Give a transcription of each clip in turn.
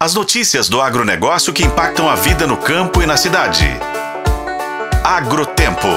As notícias do agronegócio que impactam a vida no campo e na cidade. Agrotempo.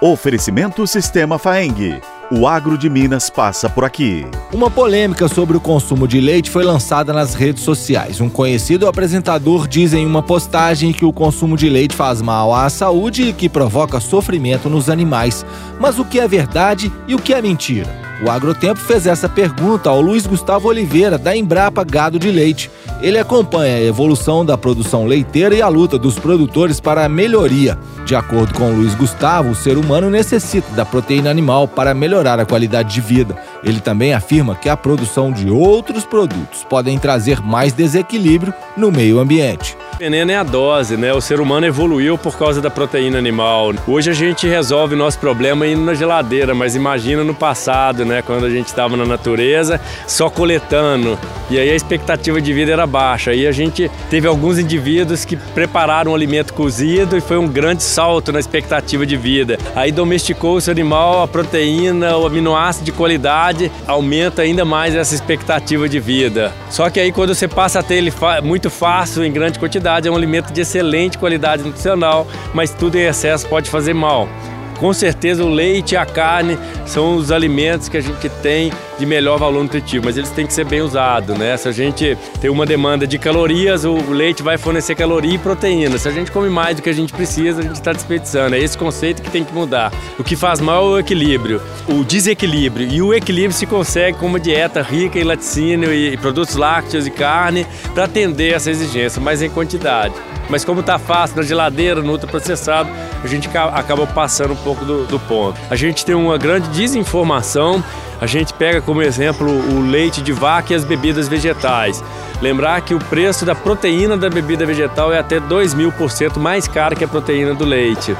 Oferecimento Sistema Faeng. O agro de Minas passa por aqui. Uma polêmica sobre o consumo de leite foi lançada nas redes sociais. Um conhecido apresentador diz em uma postagem que o consumo de leite faz mal à saúde e que provoca sofrimento nos animais. Mas o que é verdade e o que é mentira? O Agrotempo fez essa pergunta ao Luiz Gustavo Oliveira, da Embrapa Gado de Leite. Ele acompanha a evolução da produção leiteira e a luta dos produtores para a melhoria. De acordo com Luiz Gustavo, o ser humano necessita da proteína animal para melhorar a qualidade de vida. Ele também afirma que a produção de outros produtos podem trazer mais desequilíbrio no meio ambiente. Veneno é a dose, né? O ser humano evoluiu por causa da proteína animal. Hoje a gente resolve nosso problema indo na geladeira, mas imagina no passado, né? Quando a gente estava na natureza, só coletando. E aí a expectativa de vida era baixa. Aí a gente teve alguns indivíduos que prepararam o alimento cozido e foi um grande salto na expectativa de vida. Aí domesticou esse animal, a proteína, o aminoácido de qualidade, aumenta ainda mais essa expectativa de vida. Só que aí quando você passa a ter ele muito fácil, em grande quantidade, é um alimento de excelente qualidade nutricional, mas tudo em excesso pode fazer mal. Com certeza o leite e a carne são os alimentos que a gente tem de melhor valor nutritivo, mas eles têm que ser bem usados, né? Se a gente tem uma demanda de calorias, o leite vai fornecer caloria e proteína. Se a gente come mais do que a gente precisa, a gente está desperdiçando. É esse conceito que tem que mudar. O que faz mal é o equilíbrio, o desequilíbrio. E o equilíbrio se consegue com uma dieta rica em laticínio e produtos lácteos e carne para atender essa exigência, mas em quantidade. Mas como está fácil na geladeira, no ultraprocessado, a gente acaba passando um pouco do, do ponto. A gente tem uma grande desinformação a gente pega como exemplo o leite de vaca e as bebidas vegetais. Lembrar que o preço da proteína da bebida vegetal é até 2 mil por cento mais caro que a proteína do leite.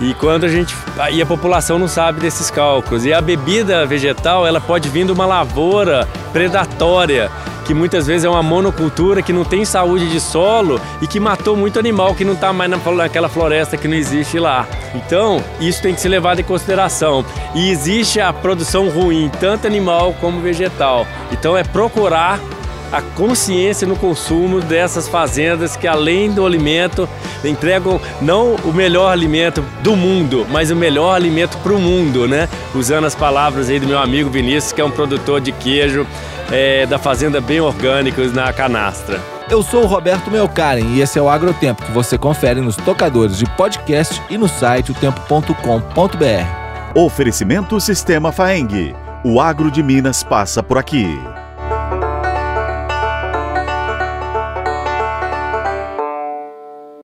E quando a gente e a população não sabe desses cálculos. E a bebida vegetal, ela pode vir de uma lavoura predatória que muitas vezes é uma monocultura que não tem saúde de solo e que matou muito animal que não está mais naquela floresta que não existe lá. Então, isso tem que ser levado em consideração. E existe a produção ruim, tanto animal como vegetal. Então, é procurar a consciência no consumo dessas fazendas que, além do alimento, entregam não o melhor alimento do mundo, mas o melhor alimento para o mundo, né? Usando as palavras aí do meu amigo Vinícius, que é um produtor de queijo é, da Fazenda Bem Orgânicos na Canastra. Eu sou o Roberto Melkaren e esse é o Agrotempo que você confere nos tocadores de podcast e no site otempo.com.br. Oferecimento Sistema Faeng. O agro de Minas passa por aqui.